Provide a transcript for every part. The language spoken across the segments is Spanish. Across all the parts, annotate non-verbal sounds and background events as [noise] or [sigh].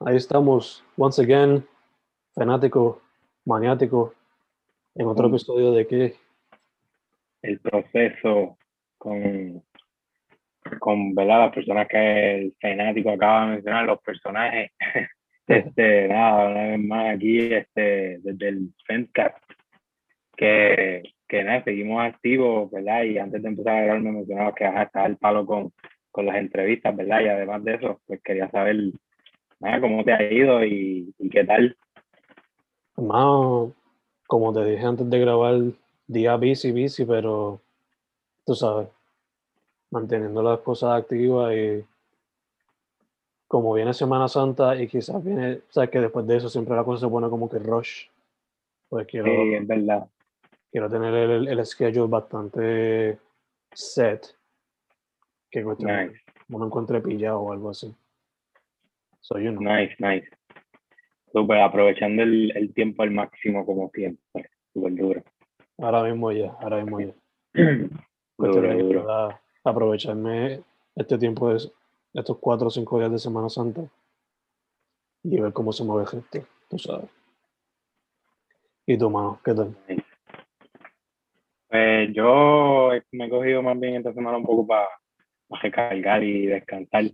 Ahí estamos, once again, fanático, maniático, en otro Mm. episodio de que el proceso con, con ¿verdad? las personas que el fanático acaba de mencionar, los personajes. [laughs] este, nada, una vez más aquí este, desde el Fancast, que, que nada, seguimos activos, ¿verdad? Y antes de empezar a grabar me mencionaba que estaba el palo con, con las entrevistas, ¿verdad? Y además de eso, pues quería saber cómo te ha ido y, y qué tal. Hermano, como te dije antes de grabar, día bici, bici, pero tú sabes, manteniendo las cosas activas y como viene Semana Santa y quizás viene, sabes que después de eso siempre la cosa se pone como que rush, pues quiero, Sí, es verdad. quiero tener el, el schedule bastante set, que cuestión Nice. uno encuentre pillado o algo así. So, you know. Nice, nice. Súper, aprovechando el, el tiempo al máximo como siempre. Súper duro. Ahora mismo ya, ahora mismo ya. [clears throat] duro, duro. aprovecharme este tiempo de estos cuatro o cinco días de Semana Santa y ver cómo se mueve gente, tú sabes. ¿Y tu mano? ¿Qué tal? Pues yo me he cogido más bien esta semana un poco para recargar y descansar.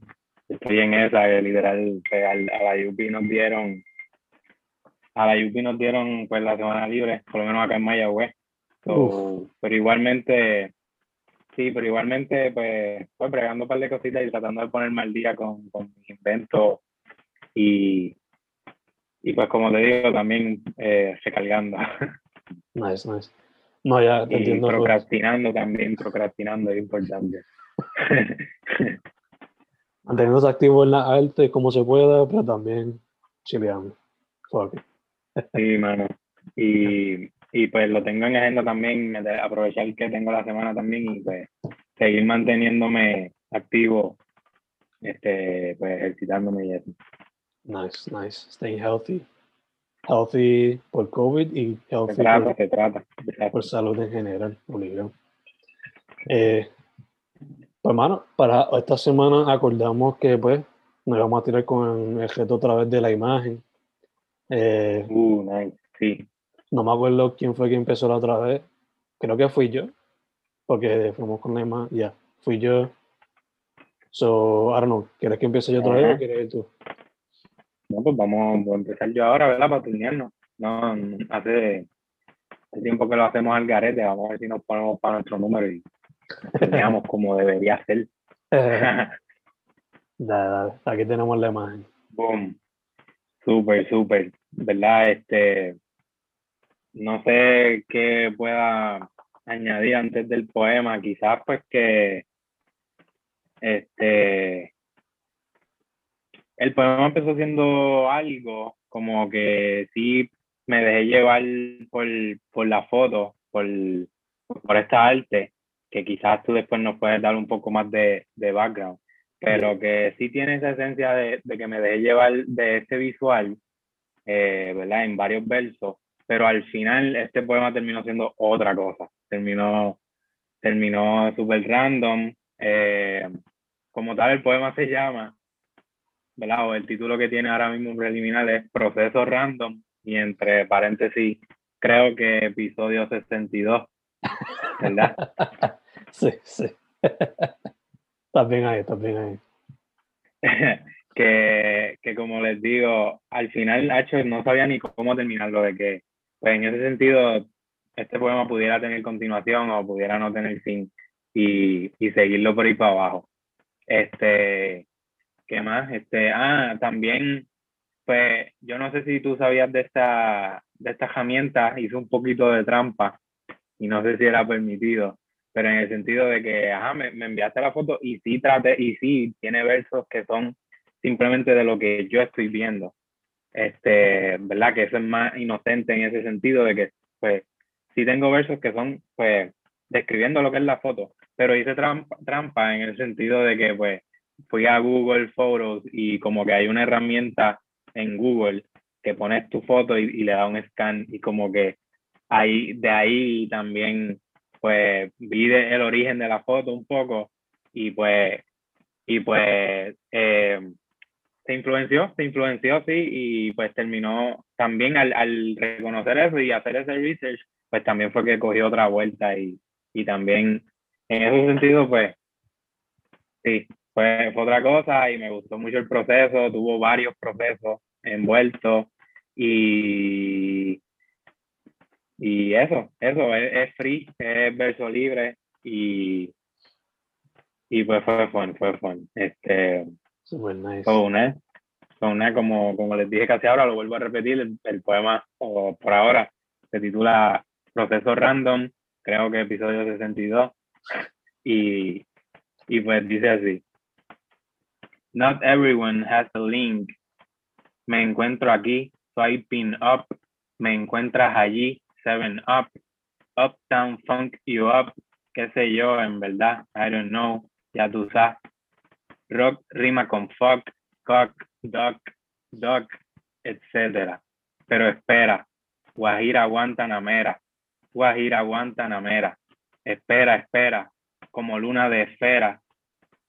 Estoy en esa, que literal, pues, a la UP nos dieron, a la UP nos dieron pues la semana libre, por lo menos acá en Mayagüez. So, pero igualmente, sí, pero igualmente, pues, pues bregando un par de cositas y tratando de ponerme al día con, con mis inventos y, y pues como te digo, también eh, recargando. [laughs] Nice, nice. No, ya te Y entiendo. pues, procrastinando también, procrastinando es importante. [laughs] Manteniéndose activo en la arte como se pueda, pero también chileando. Fuck it. sí, mano. Y, y pues lo tengo en agenda también, aprovechar que tengo la semana también y pues seguir manteniéndome activo, este, pues ejercitándome y eso. Nice, nice. Staying healthy. Healthy por COVID y Se healthy trata, por, se trata. exacto. por salud en general, obligado. Eh, pues, hermano, para esta semana acordamos que pues nos vamos a tirar con el reto otra vez de la imagen. Eh, Uh, nice, sí. no me acuerdo quién fue quien empezó la otra vez. Creo que fui yo, porque fuimos con la imagen. Ya, fui yo. So, I don't know, ¿quieres que empiece yo otra vez Ajá. o quieres tú? No, pues vamos, a empezar yo ahora, ¿verdad? Para turnearnos. No, hace, hace tiempo que lo hacemos al garete, vamos a ver si nos ponemos para nuestro número y turneamos como debería ser. [laughs] Dale, dale, aquí tenemos la imagen. Boom. Súper, súper. ¿Verdad? Este, no sé qué pueda añadir antes del poema. Quizás pues que este el poema empezó siendo algo como que sí me dejé llevar por, por la foto, por, por esta arte, que quizás tú después nos puedes dar un poco más de, de background, pero que sí tiene esa esencia de, de que me dejé llevar de este visual, eh, ¿verdad? En varios versos, pero al final este poema terminó siendo otra cosa, terminó, terminó súper random, eh, como tal el poema se llama, ¿verdad? O el título que tiene ahora mismo preliminar es Proceso Random y entre paréntesis creo que episodio 62, ¿verdad? [laughs] sí, sí. bien ahí, bien ahí. que, que como les digo, al final, hecho, no sabía ni cómo terminarlo, de que, pues en ese sentido, este poema pudiera tener continuación o pudiera no tener fin y, y seguirlo por ahí para abajo. Este, ¿qué más? Este, ah, también, pues yo no sé si tú sabías de esta, de esta herramienta, hice un poquito de trampa y no sé si era permitido, pero en el sentido de que, ajá, me, me enviaste la foto y sí trate, y sí tiene versos que son simplemente de lo que yo estoy viendo. Este, ¿verdad? Que eso es más inocente en ese sentido de que, pues, sí tengo versos que son, pues, describiendo lo que es la foto, pero hice trampa, trampa en el sentido de que, pues, fui a Google Photos y como que hay una herramienta en Google que pones tu foto y, y le da un scan y como que ahí, de ahí también, pues, vi de- el origen de la foto un poco y pues, y pues, eh, se influenció, se influenció, sí, y pues terminó también al, al, reconocer eso y hacer ese research, pues también fue que cogió otra vuelta y, y también en ese sentido, pues, sí, fue, fue otra cosa y me gustó mucho el proceso, tuvo varios procesos envueltos y, y eso, eso, es, es free, es verso libre y, y pues fue fun, fue fun. Este, Super nice. Fue una, fue una como, como les dije casi ahora, lo vuelvo a repetir, el, el poema o por ahora se titula Proceso Random, creo que episodio 62, y, y pues dice así. Not everyone has a link. Me encuentro aquí, swiping up. Me encuentras allí, seven up. Uptown funk you up. Qué sé yo, en verdad, I don't know. Ya tú sabes. Rock rima con fuck, cock, duck, duck, etc. Pero espera, Guajira Guantanamera, Guajira Guantanamera. Espera, espera, como luna de esfera.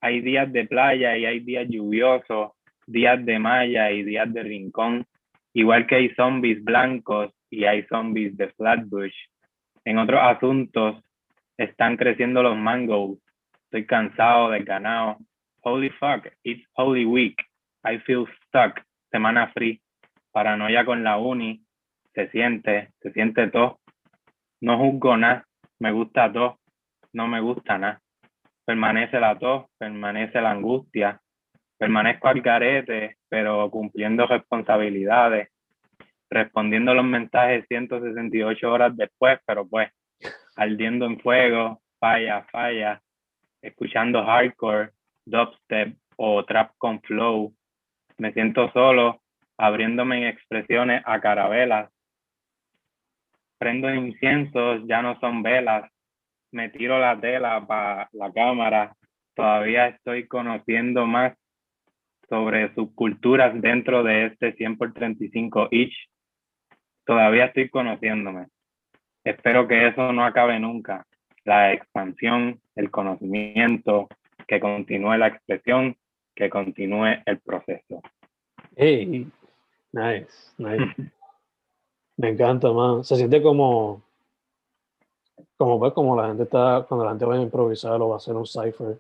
Hay días de playa y hay días lluviosos, días de malla y días de rincón, igual que hay zombies blancos y hay zombies de Flatbush. En otros asuntos están creciendo los mangos. Estoy cansado, desganado. Holy fuck, it's Holy Week. I feel stuck. Semana free. Paranoia con la uni. Se siente, se siente todo. No juzgo nada. Me gusta todo. No me gusta nada. Permanece la tos, permanece la angustia. Permanezco al garete, pero cumpliendo responsabilidades. Respondiendo los mensajes 168 horas después, pero pues ardiendo en fuego, falla, falla, escuchando hardcore, dubstep o trap con flow. Me siento solo, abriéndome en expresiones a carabelas. Prendo inciensos, ya no son velas. Me tiro la tela para la cámara. Todavía estoy conociendo más sobre subculturas dentro de este 100 por 35 each. Todavía estoy conociéndome. Espero que eso no acabe nunca. La expansión, el conocimiento, que continúe la expresión, que continúe el proceso. Hey, nice, nice. [laughs] Me encanta, man. Se siente como, como pues, como la gente está, cuando la gente va a improvisar o va a hacer un cipher,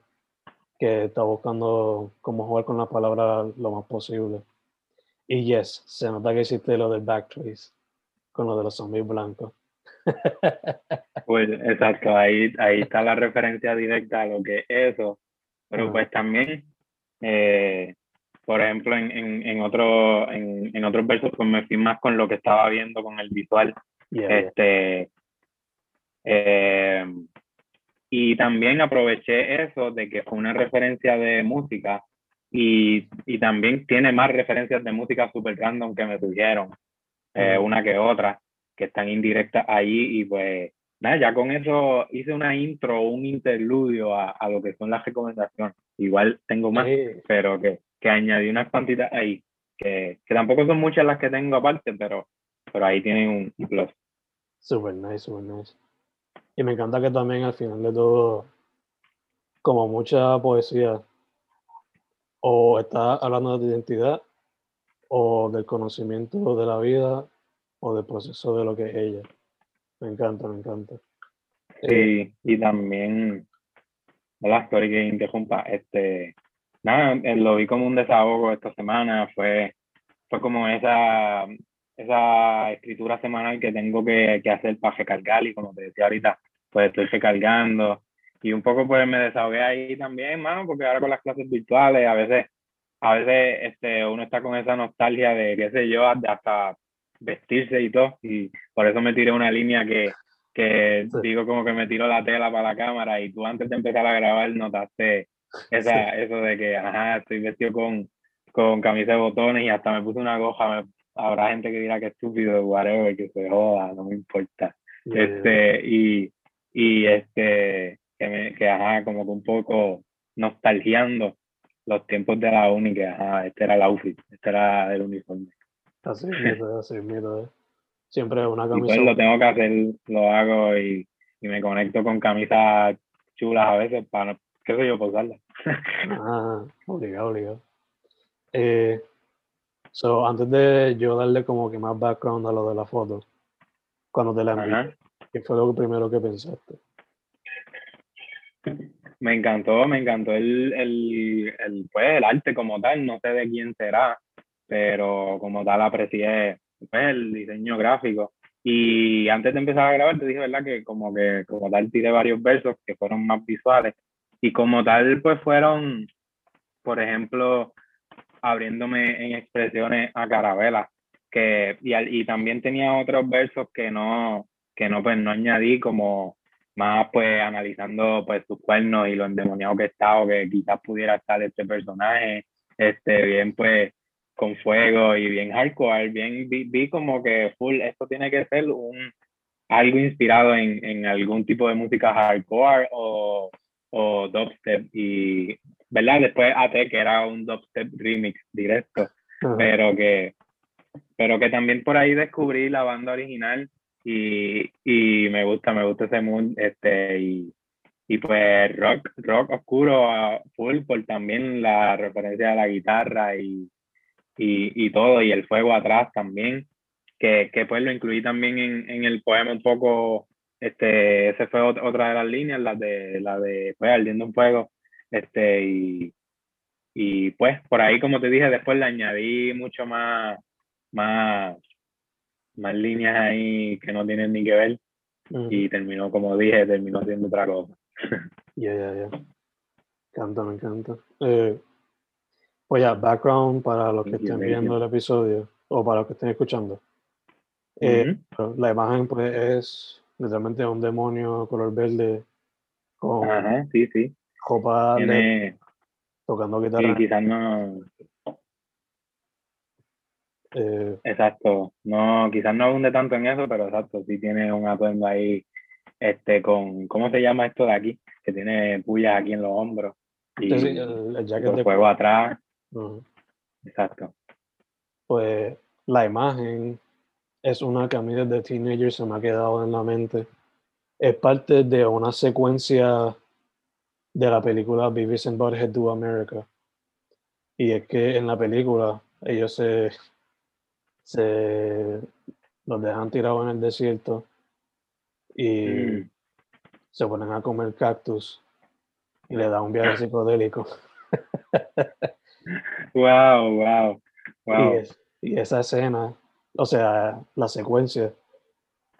que está buscando cómo jugar con las palabras lo más posible. Y yes, se nota que hiciste lo del backtrace, con lo de los zombies blancos. [laughs] Pues exacto, ahí, ahí está la referencia directa a lo que es eso. Pero pues también, eh, por ejemplo, en, en, en, otro, en, en, otros versos, pues me fui más con lo que estaba viendo con el visual. Yeah, este, eh, y también aproveché eso de que fue una referencia de música y, y también tiene más referencias de música super random que me surgieron, eh, una que otra, que están indirectas ahí y pues nada, ya con eso hice una intro, un interludio a, a lo que son las recomendaciones. Igual tengo más, Sí. pero que, que añadí unas cuantitas ahí, que, que tampoco son muchas las que tengo aparte, pero, pero ahí tienen un un plus. Super nice, super nice. Y me encanta que también al final de todo, como mucha poesía, o está hablando de tu identidad, o del conocimiento de la vida, o del proceso de lo que es ella. Me encanta, me encanta. Sí, y también, hola, sorry que interrumpa, este, nada, eh, lo vi como un desahogo esta semana, fue, fue como esa, esa escritura semanal que tengo que, que hacer para recargar y como te decía ahorita, pues estoy recargando y un poco pues me desahogué ahí también, mano, porque ahora con las clases virtuales a veces, a veces este, uno está con esa nostalgia de, qué sé yo, hasta vestirse y todo, y por eso me tiré una línea que, que Sí. digo como que me tiro la tela para la cámara y tú antes de empezar a grabar notaste esa, eso de que, ajá, estoy vestido con, con camisa de botones y hasta me puse una goja, me- habrá gente que dirá que estúpido, whatever, que se joda, no me importa. yeah, Este, y, y este, que, me, que ajá, como que un poco nostalgiando los tiempos de la uni, que ajá, este era el outfit, este era el uniforme. Así mismo, así eh. Siempre una Y camisa. pues lo tengo que hacer, lo hago y, y me conecto con camisas chulas a veces para, qué sé yo, para usarlas. Ah, [laughs] obligado, obligado. Eh, so, antes de yo darle como que más background a lo de la foto, cuando te la envié, ¿qué fue lo primero que pensaste? Me encantó, me encantó el, el, el, pues, el arte como tal, no sé de quién será, pero como tal aprecié pues, el diseño gráfico. Y antes de empezar a grabar te dije, ¿verdad? Que como que como tal tiré varios versos que fueron más visuales. Y como tal, pues fueron, por ejemplo, abriéndome en expresiones a carabela. Que, y, y también tenía otros versos que no, que no, pues no añadí como más pues analizando pues sus cuernos y lo endemoniado que está o que quizás pudiera estar este personaje, este bien pues con fuego y bien hardcore, bien vi, vi como que full, esto tiene que ser un algo inspirado en, en algún tipo de música hardcore o, o dubstep y, ¿verdad? Después AT, que era un dubstep remix directo, pero que pero que también por ahí descubrí la banda original y, y me gusta, me gusta ese mood, este, y, y pues rock, rock oscuro full por también la referencia a la guitarra y, y, y todo, y el fuego atrás también, que, que pues lo incluí también en, en el poema un poco, este, ese fue otra de las líneas, la de, la de, pues, ardiendo un fuego, este, y, y pues por ahí, como te dije, después le añadí mucho más, más, más líneas ahí que no tienen ni que ver, y terminó, como dije, terminó siendo otra cosa. [laughs] Ya, ya, ya. Canta, me encanta. Eh, pues ya, background para los que estén viendo el episodio o para los que estén escuchando. Eh, la imagen pues es literalmente un demonio color verde con sí, sí. copa tocando guitarra. Sí, quizás no. Eh, exacto, no, quizás no abunde tanto en eso, pero exacto, sí tiene un atuendo ahí, este, con, ¿cómo se llama esto de aquí? Que tiene pullas aquí en los hombros y el, el jacket de fuego atrás. Exacto. Pues la imagen es una que a mí desde teenager se me ha quedado en la mente. Es parte de una secuencia de la película Beavis and Butthead Do America. Y es que en la película ellos se, se los dejan tirados en el desierto y Mm. se ponen a comer cactus y le da un viaje [laughs] psicodélico. Wow, wow, Y, wow. es- y esa escena, o sea, la secuencia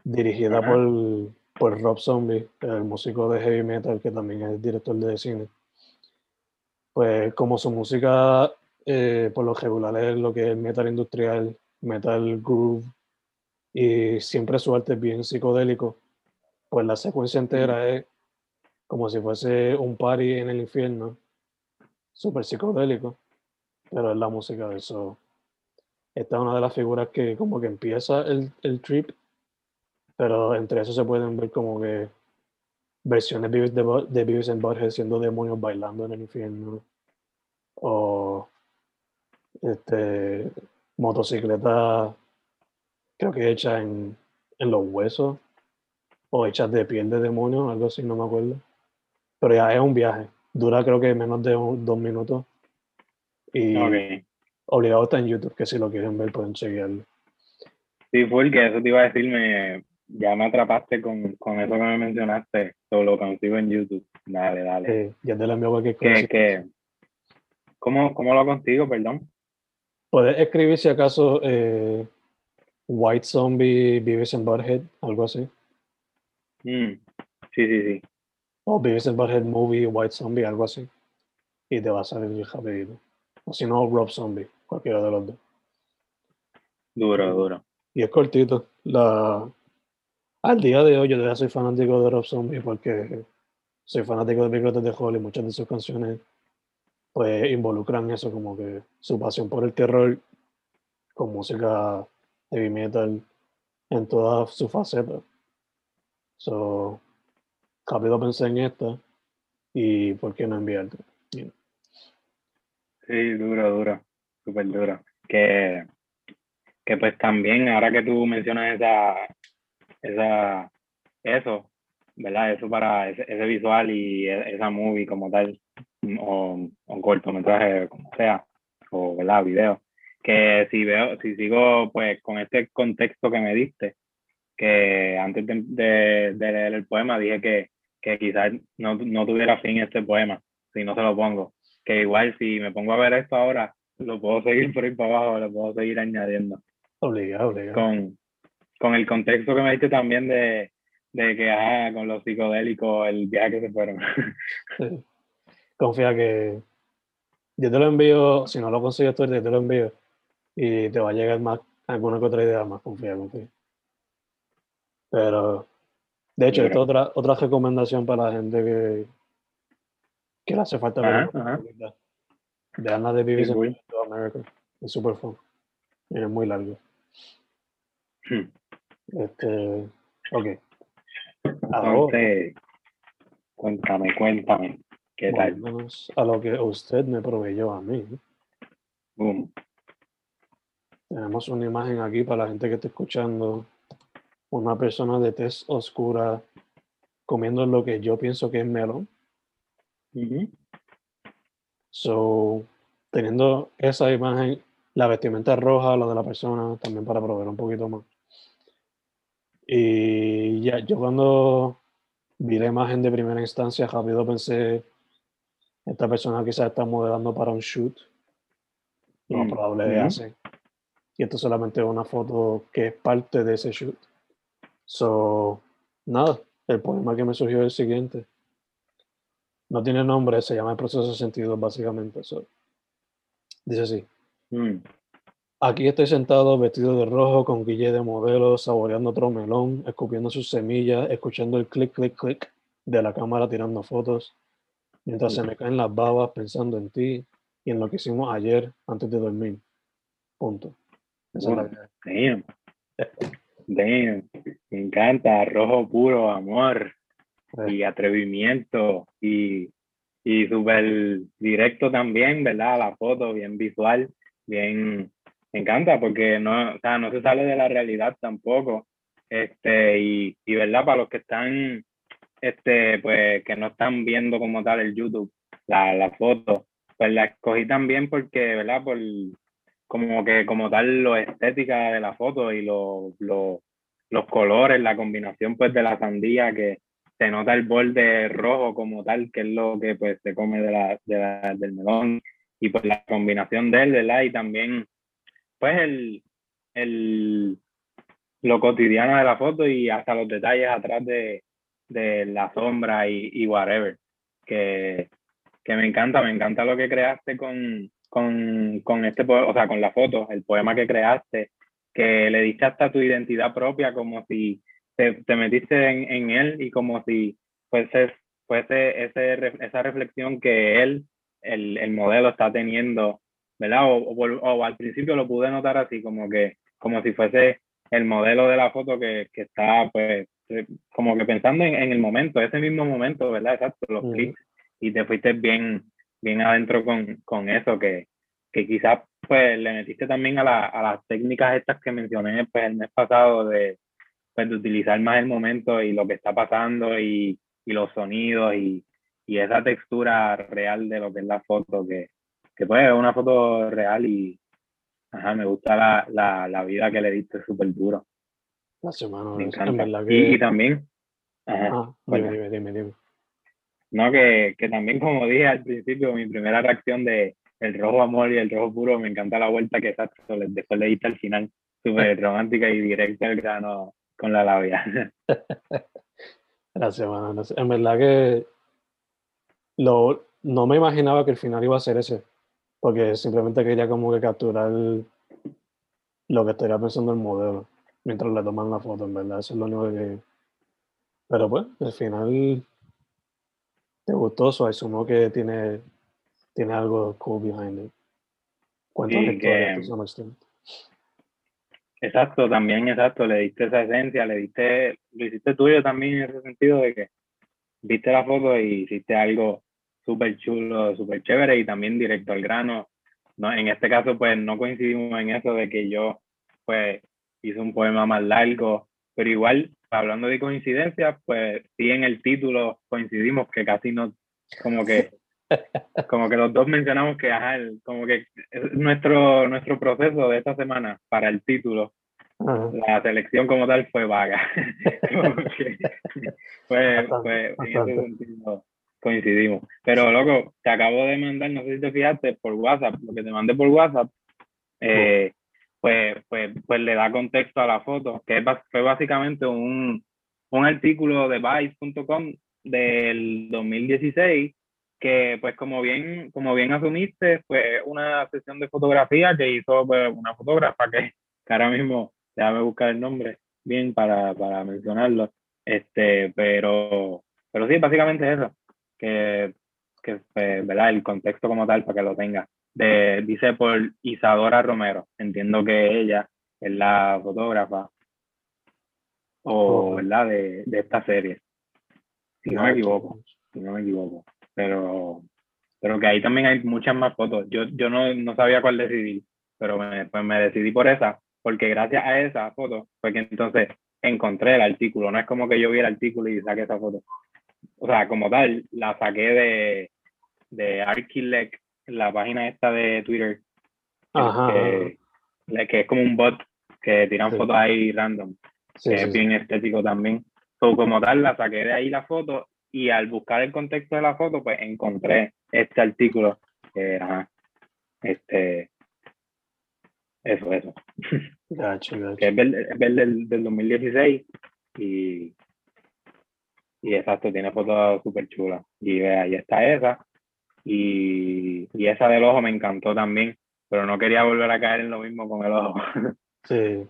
dirigida Ajá. por, por Rob Zombie, el músico de heavy metal que también es director de cine, pues como su música eh, por lo regular es lo que es metal industrial, metal groove, y siempre su arte es bien psicodélico, pues la secuencia entera es como si fuese un party en el infierno, súper psicodélico, pero es la música de eso. Esta es una de las figuras que como que empieza el, el trip, pero entre eso se pueden ver como que versiones de, Beavis- de and Butthead siendo demonios bailando en el infierno, o este, motocicleta, creo que hecha en, en los huesos, o hechas de piel de demonio, algo así, no me acuerdo. Pero ya es un viaje, dura creo que menos de un- dos minutos. Y obligado está en YouTube, que si lo quieren ver pueden chequearlo. Sí, full, que eso te iba a decir, me, ya me atrapaste con, con eso que me mencionaste, todo lo consigo en YouTube. Dale, dale. Eh, ya te lo envío cualquier cosa. que, que, ¿cómo, ¿Cómo lo consigo, perdón? Puedes escribir si acaso eh, White Zombie Beavis and Butthead, algo así. Mm, Sí, sí, sí. O Beavis and Butthead Movie White Zombie, algo así. Y te va a salir rapidito. O si no, Rob Zombie, cualquiera de los dos. Duro, duro. Y es cortito. La... Al día de hoy yo todavía soy fanático de Rob Zombie porque soy fanático de Big de y muchas de sus canciones pues involucran eso, como que su pasión por el terror con música heavy metal en todas sus facetas. So, rápido pensé en esta y por qué no enviarte. You know. Sí, duro, duro. Súper duro. Que, que pues también, ahora que tú mencionas esa, esa, eso, ¿verdad? Eso para ese, ese visual y e- esa movie como tal, o un cortometraje, como sea, o ¿verdad? video. Que si veo, si sigo pues con este contexto que me diste, que antes de, de, leer el poema dije que, que quizás no, no tuviera fin este poema, si no se lo pongo. Que igual si me pongo a ver esto ahora, lo puedo seguir por ahí para abajo, lo puedo seguir añadiendo. Obligado, obligado. Con, con el contexto que me diste también de, de que ah, con los psicodélicos, el viaje que se fueron. Confía que yo te lo envío, si no lo consigues tú, te lo envío y te va a llegar más, alguna que otra idea más, confía, confía. Pero, de hecho, esta es otra, otra recomendación para la gente que, que le hace falta ver. Vean la de America. Es súper fun. es muy largo. Hmm. Este, ok. Entonces, cuéntame, cuéntame. ¿Qué tal? A lo que usted me proveyó a mí. Tenemos una imagen aquí para la gente que está escuchando. Una persona de tez oscura comiendo lo que yo pienso que es melón. So, teniendo esa imagen, la vestimenta roja, la de la persona, también para proveer un poquito más. Y ya, yo cuando vi la imagen de primera instancia, rápido pensé, esta persona quizás está modelando para un shoot. Lo más mm, probable hace. Y esto solamente es una foto que es parte de ese shoot. So, nada, el poema que me surgió es el siguiente. No tiene nombre, se llama el proceso de sentido, básicamente. So, dice así. Mm. Aquí estoy sentado vestido de rojo con guille de modelo, saboreando otro melón, escupiendo sus semillas, escuchando el clic, clic, clic de la cámara tirando fotos, mientras se me caen las babas pensando en ti y en lo que hicimos ayer antes de dormir. Punto. damn. Damn. Me encanta, rojo puro, amor eh. y atrevimiento y, y súper directo también, ¿verdad? La foto, bien visual, bien me encanta porque no, o sea, no se sale de la realidad tampoco. Este, y, y verdad, para los que están, este, pues, que no están viendo como tal el YouTube, la, la foto, pues la escogí también porque, ¿verdad? Por como que como tal lo estética de la foto y lo, lo, los colores, la combinación pues de la sandía que se nota el borde rojo como tal, que es lo que pues se come de la, de la del melón y pues la combinación de él, ¿verdad? Y también pues el, el, lo cotidiano de la foto y hasta los detalles atrás de, de la sombra y, y whatever. Que, que, me encanta, me encanta lo que creaste con, con, con este, o sea, con la foto, el poema que creaste, que le diste hasta tu identidad propia, como si te, te metiste en, en, él y como si fuese, fuese ese, esa reflexión que él, el, el modelo, está teniendo ¿verdad? O, o, al principio lo pude notar así, como que, como si fuese el modelo de la foto que, que está, pues, como que pensando en, en, el momento, ese mismo momento, ¿verdad? Exacto, los clics, y te fuiste bien, bien adentro con, con eso, que, que quizás, pues, le metiste también a, la, a las técnicas estas que mencioné, pues, el mes pasado, de, pues, de utilizar más el momento y lo que está pasando y, y los sonidos y, y esa textura real de lo que es la foto, que, que pues es una foto real y ajá, me gusta la, la, la vida que le diste súper duro. Gracias, mano. Me encanta. Y, también, ajá, ah, dime, dime, dime, No, que, que también como dije al principio, mi primera reacción de el rojo amor y el rojo puro, me encanta la vuelta que exacto, después le diste al final, súper [laughs] romántica y directa al grano con la labia. Gracias, mano. En verdad que lo, no me imaginaba que el final iba a ser ese porque simplemente quería como que capturar lo que estaría pensando el modelo mientras le toman la foto, en verdad, eso es lo único que... Pero pues, al final te gustó, eso asumo que tiene, tiene algo cool behind it. Cuéntame que... Exacto, también exacto, le diste esa esencia, le diste, lo hiciste tuyo también en ese sentido de que viste la foto y hiciste algo súper chulo, súper chévere y también directo al grano. ¿no? En este caso, pues no coincidimos en eso de que yo, pues, hice un poema más largo, pero igual, hablando de coincidencias, pues sí en el título coincidimos que casi no, como que [laughs] como que los dos mencionamos que, ajá, como que nuestro, nuestro proceso de esta semana para el título, la selección como tal fue vaga. [laughs] fue, fue, en ese sentido coincidimos. Pero, loco, te acabo de mandar, no sé si te fijaste, por WhatsApp, lo que te mandé por WhatsApp, eh, pues, pues, pues le da contexto a la foto, que fue básicamente un, un artículo de Vice.com del 2016 que pues como bien como bien asumiste fue una sesión de fotografía que hizo pues, una fotógrafa que, que, ahora mismo déjame buscar el nombre bien para, para mencionarlo este pero pero sí básicamente eso que, que pues, ¿verdad? el contexto como tal para que lo tenga de, dice por Isadora Romero entiendo que ella es la fotógrafa o ¿verdad? De, de esta serie si no me equivoco si no me equivoco pero, pero que ahí también hay muchas más fotos. Yo, yo no, no sabía cuál decidir, pero me, pues me decidí por esa, porque gracias a esa foto fue que entonces encontré el artículo. No es como que yo vi el artículo y saqué esa foto. O sea, como tal, la saqué de, de Archilec, la página esta de Twitter, Ajá. Que, que, es como un bot que tiran fotos ahí random, que es bien estético también. So, como tal, la saqué de ahí la foto y al buscar el contexto de la foto, pues encontré este artículo que era este eso, eso. [laughs] Que es, del, del, 2016 y, y exacto, tiene fotos súper chulas. Y ahí está esa. Y, y esa del ojo me encantó también, pero no quería volver a caer en lo mismo con el ojo. Sí,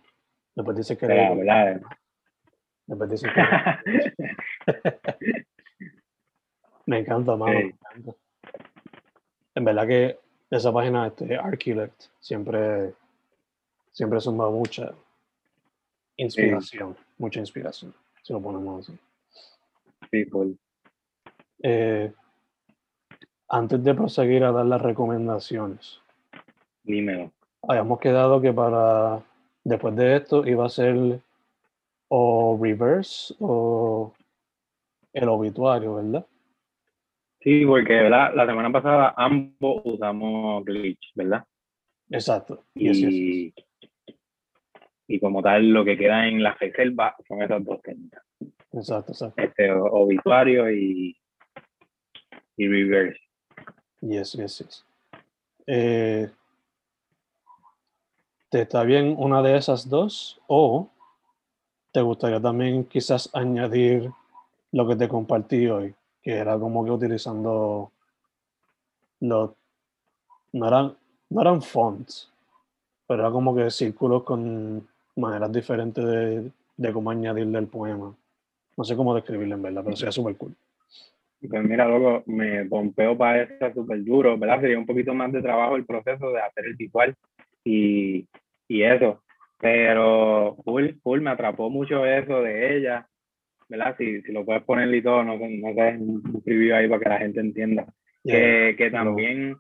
después dice que... La verdad. Después dice que... [laughs] Me encanta, mano. Me encanta. En verdad que esa página, este Archilect, siempre, siempre suma mucha inspiración, mucha inspiración, si lo ponemos así. Sí, pues. Eh, antes de proseguir a dar las recomendaciones, dímelo. Habíamos quedado que para después de esto iba a ser o reverse o el obituario, ¿verdad? Sí, porque ¿verdad? la semana pasada ambos usamos glitch, ¿verdad? Exacto. Y, y como tal, lo que queda en la reserva son esas dos técnicas. Exacto, exacto. Este obituario y, y reverse. Yes, yes, yes. Eh, ¿Te está bien una de esas dos? ¿O te gustaría también quizás añadir lo que te compartí hoy? que era como que utilizando los, no eran, no eran fonts, pero era como que círculos con maneras diferentes de, de cómo añadirle el poema. No sé cómo describirlo en verdad, pero sería súper cool. Pues mira, luego me pompeo para eso súper duro, ¿verdad? Sería un poquito más de trabajo el proceso de hacer el visual y, y eso. Pero full, full, me atrapó mucho eso de ella. ¿verdad? Si, si lo puedes poner y todo, no, no sé, un preview ahí para que la gente entienda. que, que, también,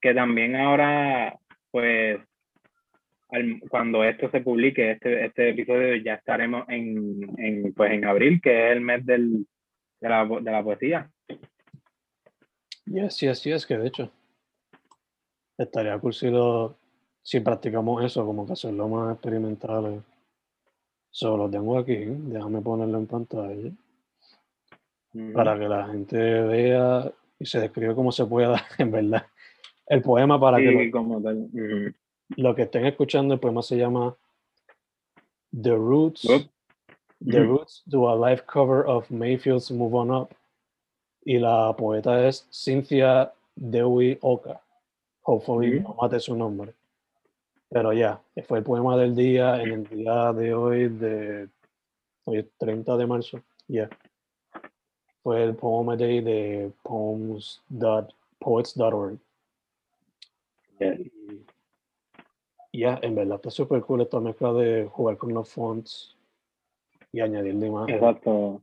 que también ahora, pues, cuando esto se publique, este, este episodio, ya estaremos en, en, pues, en abril, que es el mes del, de, la, de la poesía. Yes, yes, yes, que de hecho estaría cool si, si practicamos eso, como que hacerlo más experimental Solo lo tengo aquí, déjame ponerlo en pantalla para que la gente vea y se describe cómo se pueda, [laughs] en verdad. El poema para que lo, como tal. lo que estén escuchando, el poema se llama The Roots. The Roots do a live cover of Mayfield's Move On Up. Y la poeta es Cynthia Dewey Oka. Hopefully no mate su nombre. Pero ya, fue el poema del día en el día de hoy, de hoy 30 de marzo. Ya. Fue el poema day de poems.poets.org. Y ya, en verdad está súper cool esta mezcla de jugar con los fonts y añadirle imágenes. Exacto.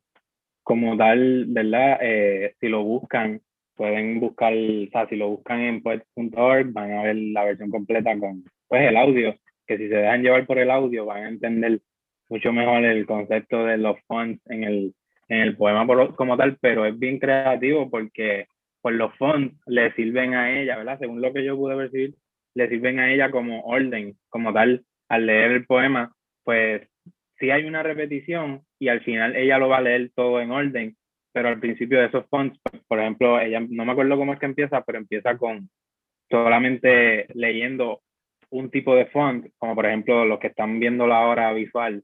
Como tal, ¿verdad? Eh, si lo buscan, pueden buscar, o sea, si lo buscan en poets.org, van a ver la versión completa con pues el audio, que si se dejan llevar por el audio van a entender mucho mejor el concepto de los fonts en el, en el poema como tal, pero es bien creativo porque pues los fonts le sirven a ella, ¿verdad? Según lo que yo pude percibir, le sirven a ella como orden, como tal, al leer el poema, pues sí hay una repetición y al final ella lo va a leer todo en orden, pero al principio de esos fonts, pues, por ejemplo, ella, no me acuerdo cómo es que empieza, pero empieza con solamente leyendo un tipo de font, como por ejemplo los que están viendo la hora visual,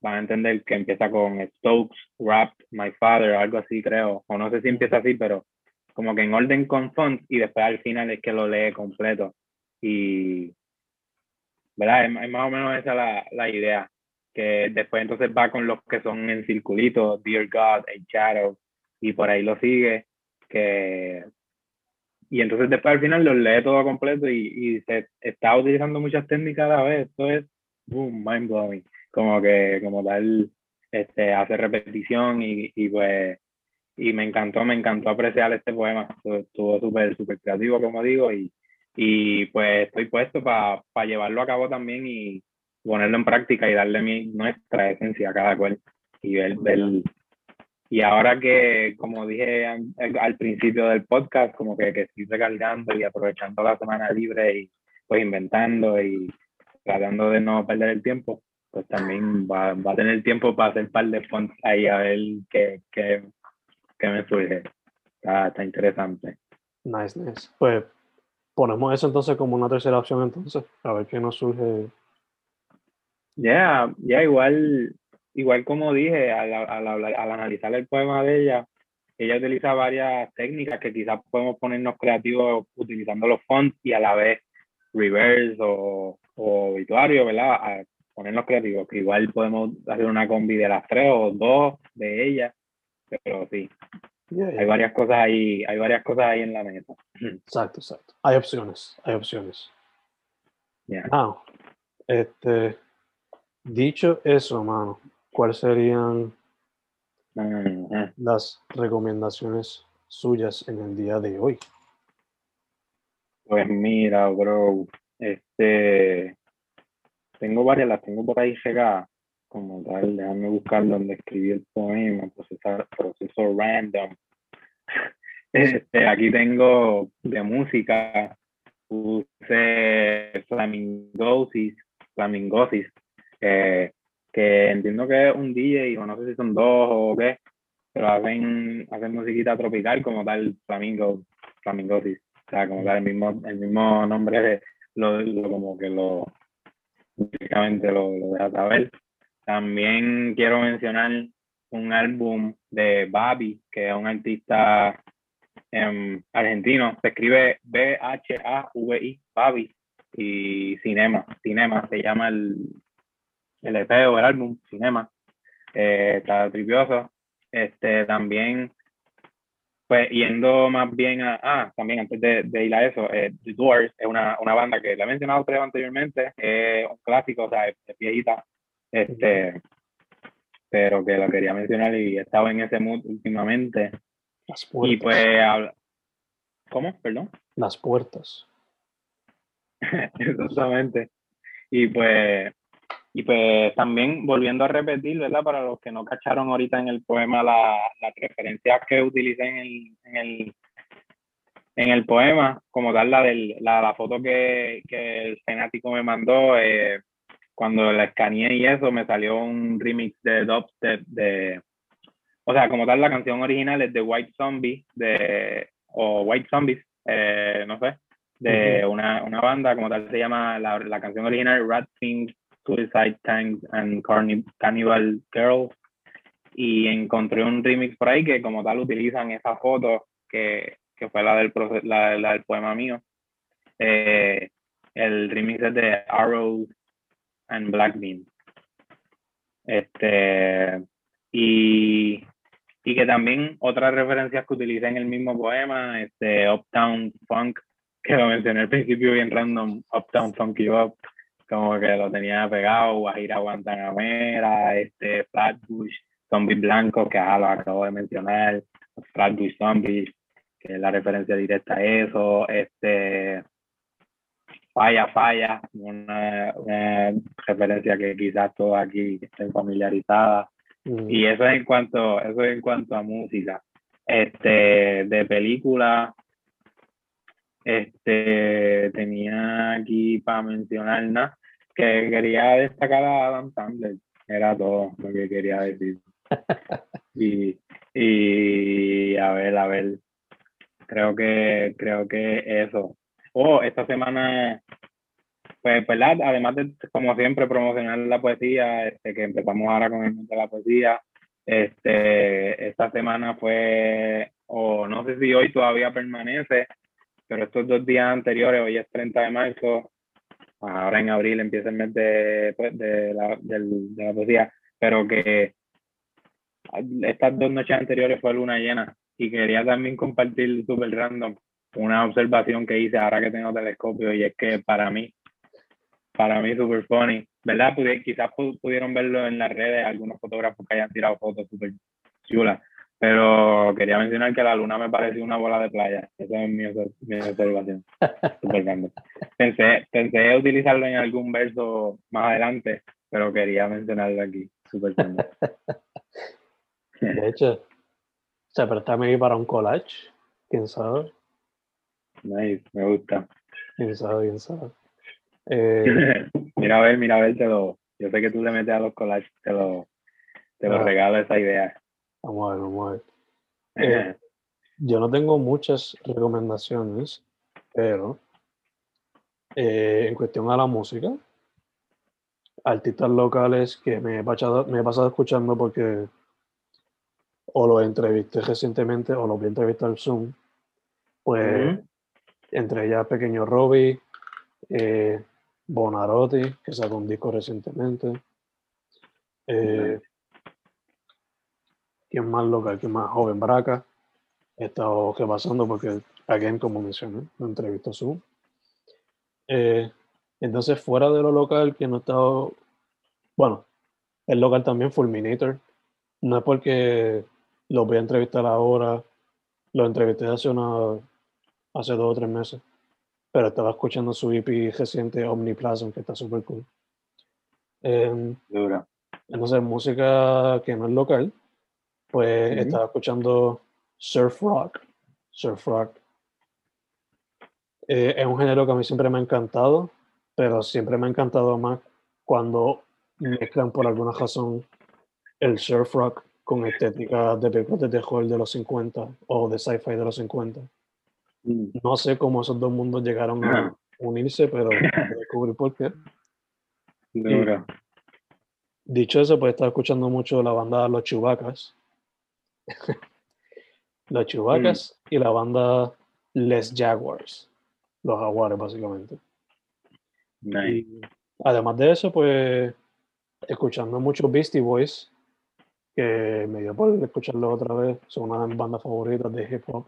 van a entender que empieza con Stokes, Wrapped, My Father, algo así creo, o no sé si empieza así, pero como que en orden con font y después al final es que lo lee completo. Y, ¿verdad? Es, más o menos esa la, la, idea, después entonces va con los que son en circulito, Dear God, A Shadow, y por ahí lo sigue, que y entonces después al final lo lee todo completo y, y, se está utilizando muchas técnicas a la vez. Esto es boom, mind blowing. Como que, como tal, este, hace repetición y, y pues, y me encantó, me encantó apreciar este poema. Estuvo súper, súper creativo, como digo, y, y pues estoy puesto para llevarlo a cabo también y ponerlo en práctica y darle mi, nuestra esencia a cada cual y ver, ver, y ahora que, como dije al, principio del podcast, como que, que estoy recargando y aprovechando la semana libre y pues inventando y tratando de no perder el tiempo, pues también va, va a tener tiempo para hacer un par de fonts ahí a ver qué, qué, qué me surge. Está, está, interesante. Nice, nice. Pues ponemos eso entonces como una tercera opción entonces, a ver qué nos surge. Ya, ya igual igual como dije, al, al, al, analizar el poema de ella, ella utiliza varias técnicas que quizás podemos ponernos creativos utilizando los fonts y a la vez reverse o, o obituario, ¿verdad? A ponernos creativos, que igual podemos hacer una combi de las tres o dos de ellas, pero sí. Hay varias cosas ahí, hay varias cosas ahí en la mesa. Exacto, exacto. Hay opciones, hay opciones. Yeah. este, dicho eso, mano, ¿cuáles serían las recomendaciones suyas en el día de hoy? Pues mira, bro, este, tengo varias, las tengo por ahí llegadas, como tal, déjame buscar donde escribí el poema, procesar, proceso random. [laughs] Este, aquí tengo de música, puse flamingosis, flamingosis, eh, que entiendo que es un DJ, o no sé si son dos o qué, pero hacen, hacen musiquita tropical como tal Flamingo, Flamingosis. O sea, como tal, el mismo, el mismo nombre de, lo, lo, como que lo, básicamente lo, lo deja saber. También quiero mencionar un álbum de Babi, que es un artista em, argentino. Se escribe B-H-A-V-I, Babi, y Cinema. Cinema se llama el, el EP o el álbum, Cinema, eh, está tripioso. Este, también, pues yendo más bien a, ah, también antes de, de ir a eso, eh, The Doors es una, una, banda que la he mencionado creo anteriormente, es un clásico, o sea, es, viejita, este, pero que lo quería mencionar y he estado en ese mood últimamente. Las puertas. Y pues, ¿cómo? Perdón. Las puertas. [laughs] Exactamente. Y pues, y pues también volviendo a repetir, ¿verdad? Para los que no cacharon ahorita en el poema la, las referencias que utilicé en el, en el, en el poema, como tal la, del, la, la foto que, que el fanático me mandó, eh, cuando la escaneé y eso, me salió un remix de dubstep de, o sea, como tal la canción original es de White Zombie, de, o White Zombies, eh, no sé, de una, una, banda, como tal se llama la, la canción original Rat Things Suicide Tanks and Cannibal Girls y encontré un remix por ahí que como tal utilizan esa foto que, que fue la del, la, la del poema mío. Eh, el remix es de Arrows and Black Bean. Este, y, y que también otras referencias que utilicé en el mismo poema, este Uptown Funk, que lo mencioné al principio bien random, Uptown Funky Up, como que lo tenía pegado, Guajira Guantanamera, este, Flatbush, Zombie Blanco, que lo acabo de mencionar, Flatbush Zombies, que es la referencia directa a eso, este, Falla Falla, una, referencia que quizás todos aquí estén familiarizadas. Mm. Y eso es en cuanto, eso es en cuanto a música. Este, de película, este, tenía aquí para mencionar nada, que quería destacar a Adam Sandler, era todo lo que quería decir. [laughs] Y, y a ver, a ver, creo que, creo que eso. Oh, esta semana, pues, ¿verdad? Además de, como siempre, promocionar la poesía, este, que empezamos ahora con el mundo de la poesía, este, esta semana fue, o no sé si hoy todavía permanece, pero estos dos días anteriores, hoy es 30 de marzo, ahora en abril empieza el mes de, pues, de, la, de la poesía, pero que estas dos noches anteriores fue luna llena y quería también compartir super random una observación que hice ahora que tengo telescopio y es que para mí, para mí super funny, ¿verdad? quizás pudieron verlo en las redes algunos fotógrafos que hayan tirado fotos super chulas, pero quería mencionar que la luna me pareció una bola de playa. Esa es mi, mi observación. [laughs] Pensé, pensé utilizarlo en algún verso más adelante, pero quería mencionarlo aquí. Grande. [laughs] De hecho, se presta ahí para un collage. ¿Quién sabe? Nice, me gusta. ¿Quién sabe? ¿Quién sabe? Eh, [laughs] mira a ver, mira a ver, te lo, yo sé que tú le metes a los collages, te lo, te lo ah. regalo esa idea. Vamos a ver, vamos a ver. Eh, yo no tengo muchas recomendaciones, pero eh, en cuestión a la música, artistas locales que me he pasado, me he pasado escuchando porque o lo entrevisté recientemente o lo vi entrevistar al Zoom, pues entre ellas Pequeño Robbie, eh, Bonarotti, que sacó un disco recientemente. Eh, ¿Quién más local? ¿Quién más joven? Braca. He estado pasando porque, again, como mencioné, lo entrevistó Zoom. Eh, entonces, fuera de lo local, que no he estado. Bueno, el local también, Fulminator. No es porque lo voy a entrevistar ahora. Lo entrevisté hace, una, hace dos o tres meses. Pero estaba escuchando su EP reciente Omniplasm, que está súper cool. Eh, entonces, música que no es local, pues estaba escuchando surf rock. Surf rock. Eh, es un género que a mí siempre me ha encantado, pero siempre me ha encantado más cuando mezclan por alguna razón el surf rock con estética de películas de terror de los 50 o de sci-fi de los 50. Mm. No sé cómo esos dos mundos llegaron a [clears throat] unirse, pero [clears throat] descubrí por qué. dicho eso, pues estaba escuchando mucho la banda Los Chubacas. [laughs] los Chubacas y la banda Les Jaguars. Los jaguares, básicamente. además de eso, pues escuchando mucho Beastie Boys, que me dio por escucharlo otra vez. Son una de mis bandas favoritas de hip hop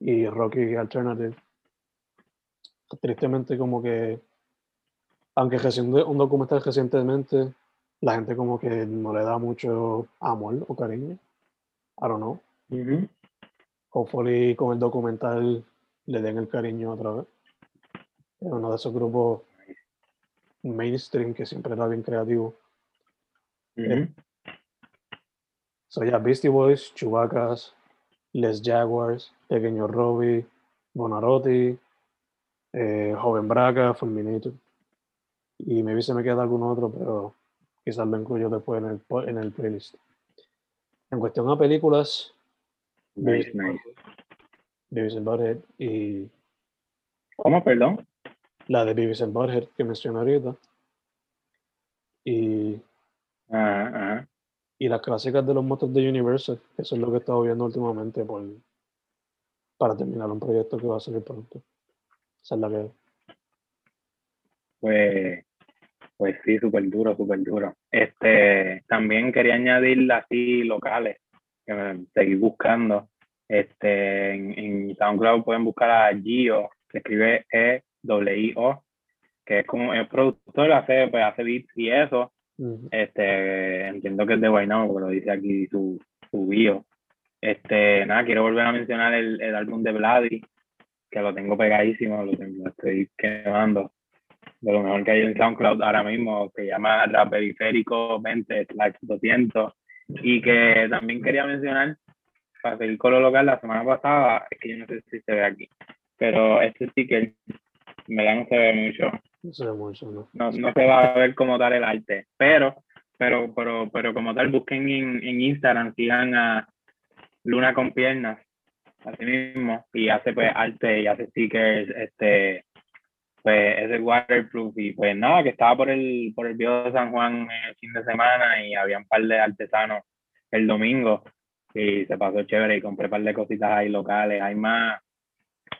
y rock y alternative. Tristemente, como que, aunque un documental recientemente, la gente como que no le da mucho amor o cariño. I don't know. Hopefully con el documental le den el cariño otra vez. Es uno de esos grupos mainstream que siempre era bien creativo. Soy a Beastie Boys, Chubacas, Les Jaguars, Pequeño Robbie, Bonarotti, eh, Joven Braca, Fulminator. Y me se me queda algún otro, pero quizás lo incluyo después en el, en el playlist. En cuestión a películas, nice, nice. Beavis and Butthead y... ¿Cómo, perdón? La de Beavis and Butthead que mencioné ahorita. Y... Ajá, ajá y las clásicas de los motos de Universal. Eso es lo que he estado viendo últimamente por, para terminar un proyecto que va a salir pronto. Esa es la que. Pues, pues sí, súper duro, súper duro. Este, también quería añadir así locales que me seguí buscando. Este, en, en SoundCloud pueden buscar a Gio, que escribe E-W-I-O, que es como el productor, hace, pues, hace beats y eso este, entiendo que es de Guaynabo, lo dice aquí su, su bio. Este, nada, quiero volver a mencionar el, el álbum de Vladi, que lo tengo pegadísimo, lo, tengo, estoy quemando. De lo mejor que hay en SoundCloud ahora mismo, que llama Rap Periférico 20 200. Y que también quería mencionar para seguir con lo local, la semana pasada, es que yo no sé si se ve aquí, pero este sticker, me da no se ve mucho. No se ve mucho, ¿no? No, no se va a ver como tal el arte, pero, pero, pero, pero como tal, busquen en, en Instagram, sigan a Luna con piernas, así mismo, y hace pues arte y hace stickers, este, pues es el waterproof y pues nada, que estaba por el, por el Viejo de San Juan el fin de semana y había un par de artesanos el domingo y se pasó chévere y compré un par de cositas ahí locales, hay más,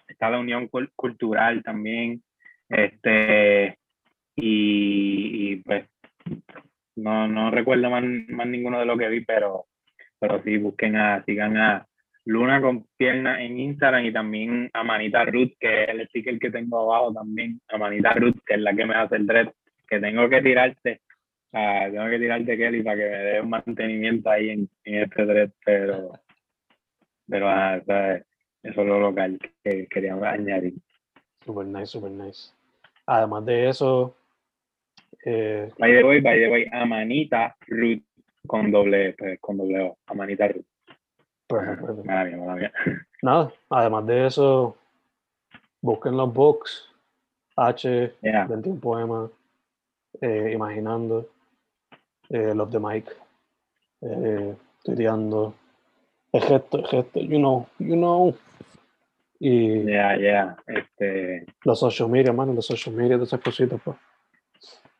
está la unión cultural también, este, y, y pues no, no recuerdo más, más ninguno de lo que vi, pero, pero sí, busquen a, sigan a Luna con pierna en Instagram y también a Manita Ruth, que es el sticker que tengo abajo también, a Manita Ruth, que es la que me hace el dread, que tengo que tirarte, uh, tengo que tirarte Kelly para que me dé un mantenimiento ahí en, en este dread, pero, pero uh, eso, es, lo local que quería añadir. Super nice, super nice. Además de eso, eh, by the way, by the way, a Manita Ruth con doble, pues, con doble O, a Manita Ruth. Perfecto, perfecto. Nada, además de eso, busquen los books, H, yeah. 21 poemas, eh, Imaginando, eh, los de Mike, eh, tuiteando, el gesto, el gesto, you know, you know. Y yeah, yeah. Este... los social media, mano, los social media, de esas cositas, pues.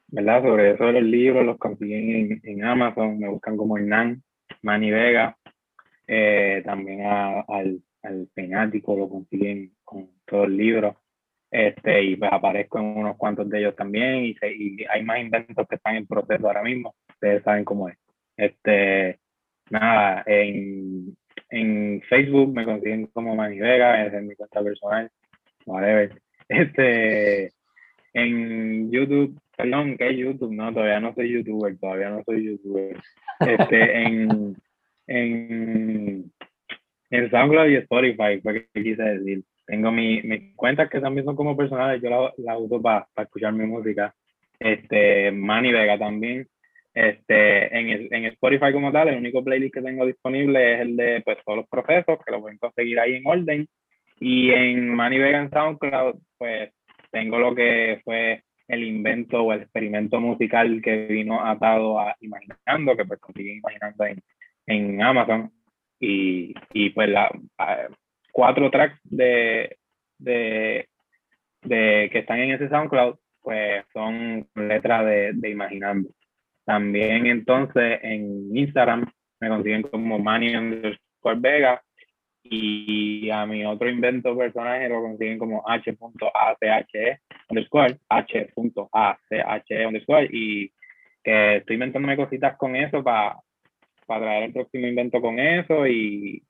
¿Verdad? Sobre eso de los libros, los consiguen en, en Amazon, me buscan como Hernán, Manny Vega, eh, también al, al Penático lo consiguen con todo el libro. Este, y pues aparezco en unos cuantos de ellos también y, hay más inventos que están en proceso ahora mismo. Ustedes saben cómo es. Este, nada, en, en Facebook me consiguen como Manny Vega, esa es mi cuenta personal. Whatever. [laughs] Este, en YouTube, perdón, que es YouTube, no, todavía no soy youtuber, todavía no soy youtuber. Este, en, en, en SoundCloud y Spotify, fue que quise decir. Tengo mis mi cuentas que también son como personales, yo las la uso para escuchar mi música. Este, Manny Vega también. Este, en, en Spotify como tal, el único playlist que tengo disponible es el de pues, todos los procesos, que lo pueden conseguir ahí en orden. Y en Manny Vega en SoundCloud, pues tengo lo que fue el invento o el experimento musical que vino atado a Imaginando, que pues consigue Imaginando en, en Amazon y, y pues la, cuatro tracks de, de, de, que están en ese SoundCloud pues son letras de, de Imaginando. También entonces en Instagram me consiguen como Manny underscore Vega y a mi otro invento personaje lo consiguen como h.ache underscore h.ache underscore y que estoy inventándome cositas con eso para para traer el próximo invento con eso y,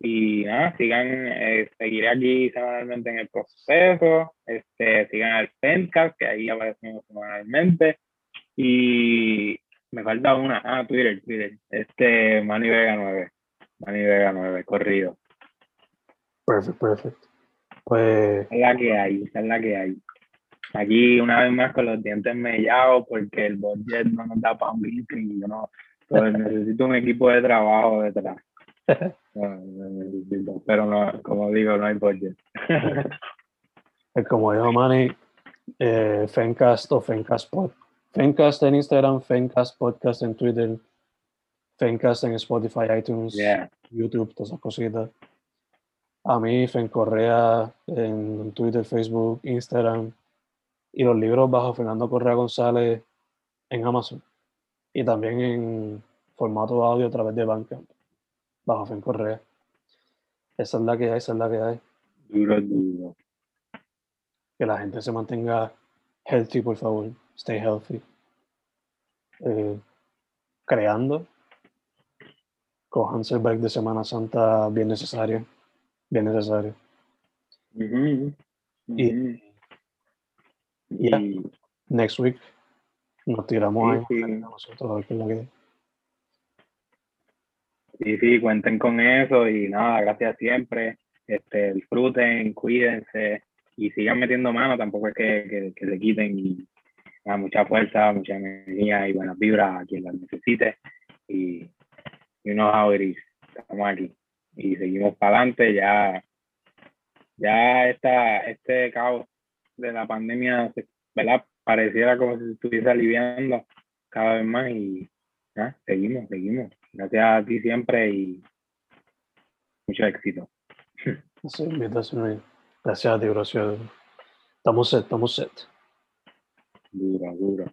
y nada, sigan, eh, seguiré aquí semanalmente en el proceso, este, sigan al Fencast, que ahí aparecemos semanalmente, y me falta una, ah, Twitter, Twitter, este, Manny Vega 9, Manny Vega 9, corrido. Perfecto, perfecto. Pues... Es la que hay, es la que hay. Aquí una vez más con los dientes mellados porque el budget no nos da para un y yo no, necesito un equipo de trabajo detrás. [laughs] pero no, como digo, no hay budget. [laughs] como dijo Manny, eh, Fencast o Fencast Pod. Fencast en Instagram, Fencast Podcast en Twitter, Fencast en Spotify, iTunes, YouTube, todas esas cositas. A mí, Fen Correa en Twitter, Facebook, Instagram y los libros bajo Fernando Correa González en Amazon y también en formato audio a través de Bandcamp, bajo Fen Correa. Esa es la que hay, esa es la que hay. Duro, duro. Que la gente se mantenga healthy, por favor. Stay healthy. Eh, creando. Cojanse el break de Semana Santa bien necesario. Bien necesario. Y, y next week nos tiramos sí, ahí sí. nosotros a ver qué es la que Sí, sí, cuenten con eso y nada, gracias siempre. Este, disfruten, cuídense y sigan metiendo mano, tampoco es que, que, que se quiten y nada, mucha fuerza, mucha energía y buenas vibras a quien las necesite. Y, y unos Estamos aquí. y seguimos para adelante. Ya, ya esta, este caos de la pandemia, ¿verdad? Pareciera como si se estuviese aliviando cada vez más y seguimos, seguimos. Gracias a ti siempre y mucho éxito. Sí, gracias a ti, gracias. Estamos set, estamos set. Duro, duro.